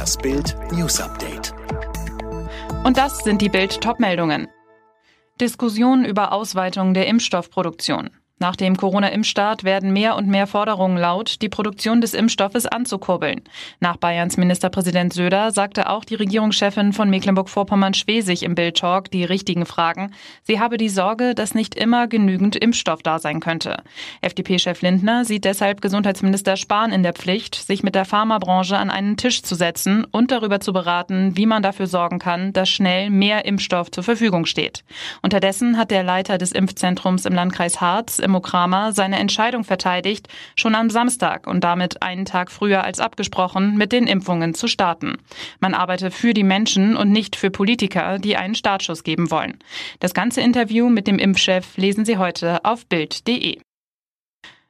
Das Bild News Update. Und das sind die Bild Topmeldungen. Diskussion über Ausweitung der Impfstoffproduktion. Nach dem Corona-Impfstart werden mehr und mehr Forderungen laut, die Produktion des Impfstoffes anzukurbeln. Nach Bayerns Ministerpräsident Söder sagte auch die Regierungschefin von Mecklenburg-Vorpommern-Schwesig im Bild-Talk die richtigen Fragen. Sie habe die Sorge, dass nicht immer genügend Impfstoff da sein könnte. FDP-Chef Lindner sieht deshalb Gesundheitsminister Spahn in der Pflicht, sich mit der Pharmabranche an einen Tisch zu setzen und darüber zu beraten, wie man dafür sorgen kann, dass schnell mehr Impfstoff zur Verfügung steht. Unterdessen hat der Leiter des Impfzentrums im Landkreis Harz Immo Kramer seine Entscheidung verteidigt, schon am Samstag und damit einen Tag früher als abgesprochen mit den Impfungen zu starten. Man arbeite für die Menschen und nicht für Politiker, die einen Startschuss geben wollen. Das ganze Interview mit dem Impfchef lesen Sie heute auf Bild.de.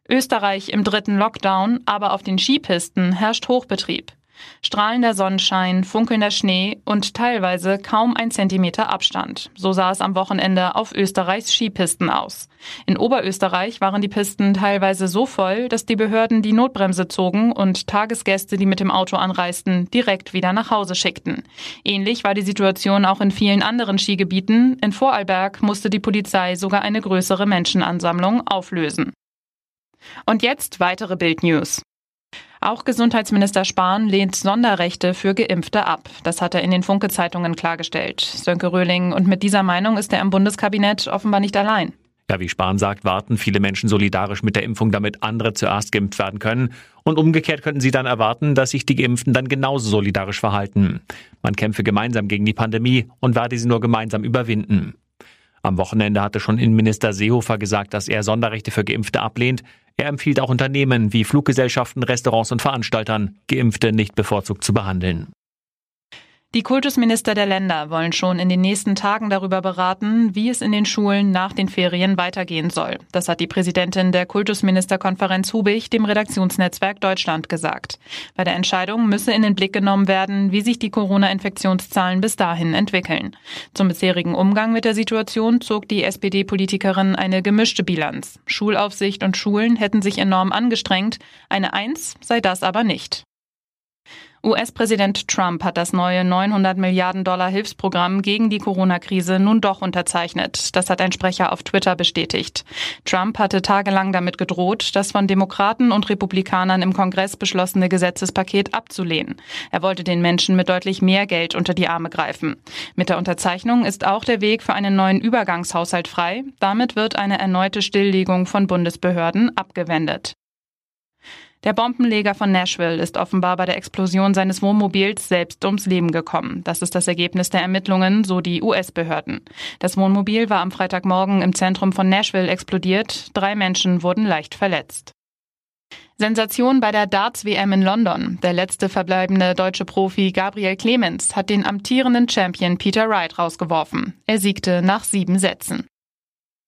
Österreich im dritten Lockdown, aber auf den Skipisten herrscht Hochbetrieb. Strahlender Sonnenschein, funkelnder Schnee und teilweise kaum ein Zentimeter Abstand. So sah es am Wochenende auf Österreichs Skipisten aus. In Oberösterreich waren die Pisten teilweise so voll, dass die Behörden die Notbremse zogen und Tagesgäste, die mit dem Auto anreisten, direkt wieder nach Hause schickten. Ähnlich war die Situation auch in vielen anderen Skigebieten. In Vorarlberg musste die Polizei sogar eine größere Menschenansammlung auflösen. Und jetzt weitere Bildnews. Auch Gesundheitsminister Spahn lehnt Sonderrechte für Geimpfte ab. Das hat er in den Funke-Zeitungen klargestellt. Sönke Röhling. Und mit dieser Meinung ist er im Bundeskabinett offenbar nicht allein. Ja, wie Spahn sagt, warten viele Menschen solidarisch mit der Impfung, damit andere zuerst geimpft werden können. Und umgekehrt könnten sie dann erwarten, dass sich die Geimpften dann genauso solidarisch verhalten. Man kämpfe gemeinsam gegen die Pandemie und werde sie nur gemeinsam überwinden. Am Wochenende hatte schon Innenminister Seehofer gesagt, dass er Sonderrechte für Geimpfte ablehnt. Er empfiehlt auch Unternehmen wie Fluggesellschaften, Restaurants und Veranstaltern, Geimpfte nicht bevorzugt zu behandeln. Die Kultusminister der Länder wollen schon in den nächsten Tagen darüber beraten, wie es in den Schulen nach den Ferien weitergehen soll. Das hat die Präsidentin der Kultusministerkonferenz Hubig dem Redaktionsnetzwerk Deutschland gesagt. Bei der Entscheidung müsse in den Blick genommen werden, wie sich die Corona-Infektionszahlen bis dahin entwickeln. Zum bisherigen Umgang mit der Situation zog die SPD-Politikerin eine gemischte Bilanz. Schulaufsicht und Schulen hätten sich enorm angestrengt. Eine Eins sei das aber nicht. US-Präsident Trump hat das neue 900 Milliarden Dollar Hilfsprogramm gegen die Corona-Krise nun doch unterzeichnet. Das hat ein Sprecher auf Twitter bestätigt. Trump hatte tagelang damit gedroht, das von Demokraten und Republikanern im Kongress beschlossene Gesetzespaket abzulehnen. Er wollte den Menschen mit deutlich mehr Geld unter die Arme greifen. Mit der Unterzeichnung ist auch der Weg für einen neuen Übergangshaushalt frei. Damit wird eine erneute Stilllegung von Bundesbehörden abgewendet. Der Bombenleger von Nashville ist offenbar bei der Explosion seines Wohnmobils selbst ums Leben gekommen. Das ist das Ergebnis der Ermittlungen, so die US-Behörden. Das Wohnmobil war am Freitagmorgen im Zentrum von Nashville explodiert. Drei Menschen wurden leicht verletzt. Sensation bei der Darts-WM in London. Der letzte verbleibende deutsche Profi Gabriel Clemens hat den amtierenden Champion Peter Wright rausgeworfen. Er siegte nach sieben Sätzen.